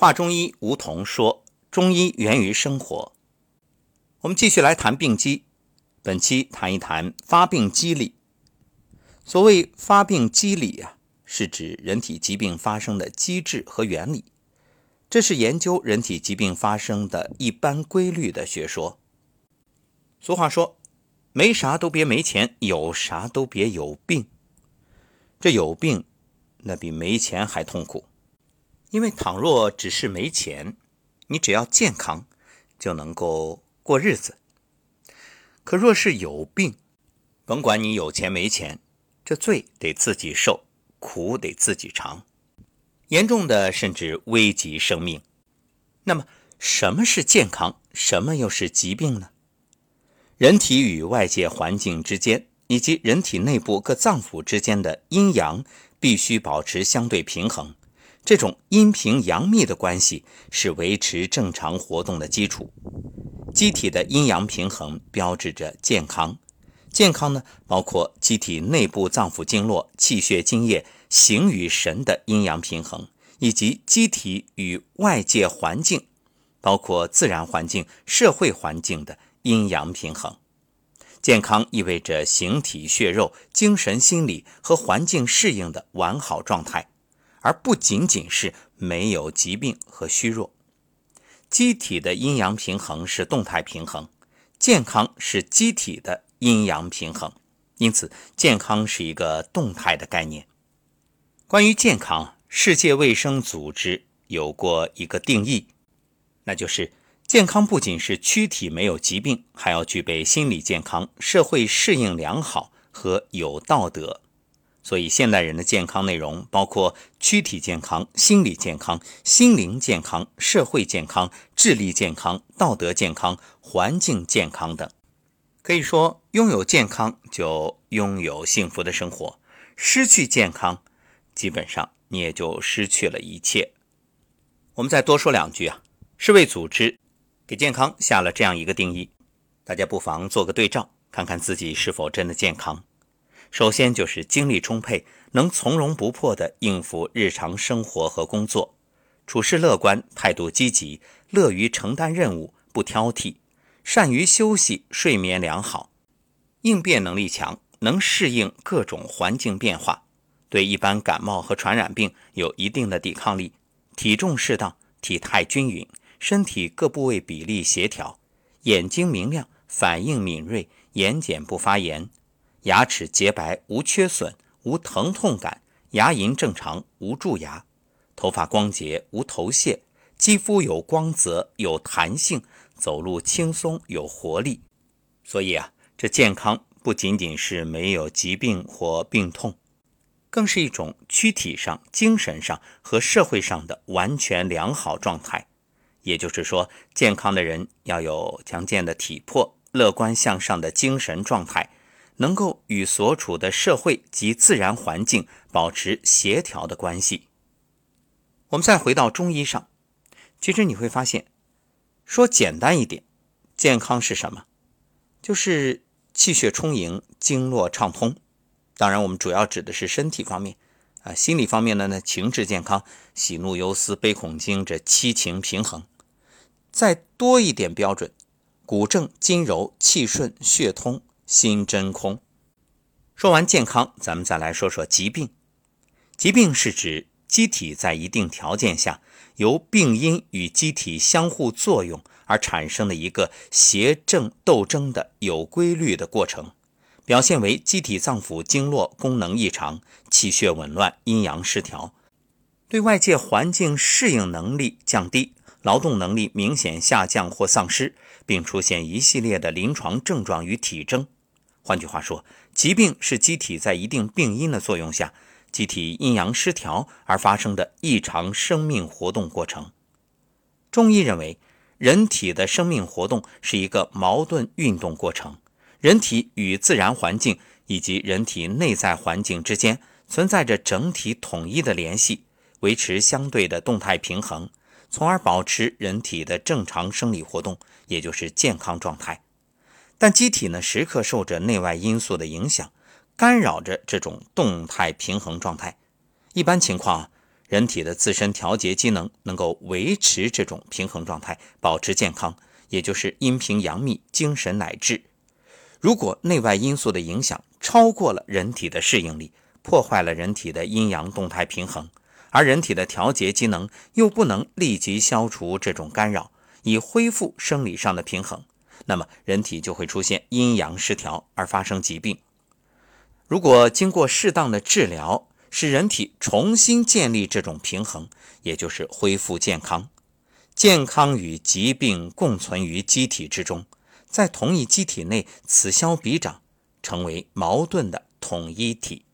华中医吴桐说：“中医源于生活。”我们继续来谈病机，本期谈一谈发病机理。所谓发病机理啊，是指人体疾病发生的机制和原理，这是研究人体疾病发生的一般规律的学说。俗话说：“没啥都别没钱，有啥都别有病。”这有病，那比没钱还痛苦。因为倘若只是没钱，你只要健康就能够过日子。可若是有病，甭管你有钱没钱，这罪得自己受，苦得自己尝，严重的甚至危及生命。那么，什么是健康？什么又是疾病呢？人体与外界环境之间，以及人体内部各脏腑之间的阴阳，必须保持相对平衡。这种阴平阳秘的关系是维持正常活动的基础。机体的阴阳平衡标志着健康。健康呢，包括机体内部脏腑经络、气血津液、形与神的阴阳平衡，以及机体与外界环境，包括自然环境、社会环境的阴阳平衡。健康意味着形体血肉、精神心理和环境适应的完好状态。而不仅仅是没有疾病和虚弱，机体的阴阳平衡是动态平衡，健康是机体的阴阳平衡，因此健康是一个动态的概念。关于健康，世界卫生组织有过一个定义，那就是健康不仅是躯体没有疾病，还要具备心理健康、社会适应良好和有道德。所以，现代人的健康内容包括躯体健康、心理健康、心灵健康、社会健康、智力健康、道德健康、环境健康等。可以说，拥有健康就拥有幸福的生活；失去健康，基本上你也就失去了一切。我们再多说两句啊，世卫组织给健康下了这样一个定义，大家不妨做个对照，看看自己是否真的健康。首先就是精力充沛，能从容不迫地应付日常生活和工作，处事乐观，态度积极，乐于承担任务，不挑剔，善于休息，睡眠良好，应变能力强，能适应各种环境变化，对一般感冒和传染病有一定的抵抗力，体重适当，体态均匀，身体各部位比例协调，眼睛明亮，反应敏锐，眼睑不发炎。牙齿洁白无缺损，无疼痛感，牙龈正常无蛀牙，头发光洁无头屑，肌肤有光泽有弹性，走路轻松有活力。所以啊，这健康不仅仅是没有疾病或病痛，更是一种躯体上、精神上和社会上的完全良好状态。也就是说，健康的人要有强健的体魄，乐观向上的精神状态。能够与所处的社会及自然环境保持协调的关系。我们再回到中医上，其实你会发现，说简单一点，健康是什么？就是气血充盈，经络畅通。当然，我们主要指的是身体方面啊，心理方面的呢，情志健康，喜怒忧思悲恐惊这七情平衡。再多一点标准，骨正筋柔，气顺血通。心真空。说完健康，咱们再来说说疾病。疾病是指机体在一定条件下，由病因与机体相互作用而产生的一个邪正斗争的有规律的过程，表现为机体脏腑经络功能异常、气血紊乱、阴阳失调，对外界环境适应能力降低，劳动能力明显下降或丧失，并出现一系列的临床症状与体征。换句话说，疾病是机体在一定病因的作用下，机体阴阳失调而发生的异常生命活动过程。中医认为，人体的生命活动是一个矛盾运动过程，人体与自然环境以及人体内在环境之间存在着整体统一的联系，维持相对的动态平衡，从而保持人体的正常生理活动，也就是健康状态。但机体呢，时刻受着内外因素的影响，干扰着这种动态平衡状态。一般情况，人体的自身调节机能能够维持这种平衡状态，保持健康，也就是阴平阳秘，精神乃至。如果内外因素的影响超过了人体的适应力，破坏了人体的阴阳动态平衡，而人体的调节机能又不能立即消除这种干扰，以恢复生理上的平衡，那么人体就会出现阴阳失调而发生疾病。如果经过适当的治疗，使人体重新建立这种平衡，也就是恢复健康。健康与疾病共存于机体之中，在同一机体内此消彼长，成为矛盾的统一体。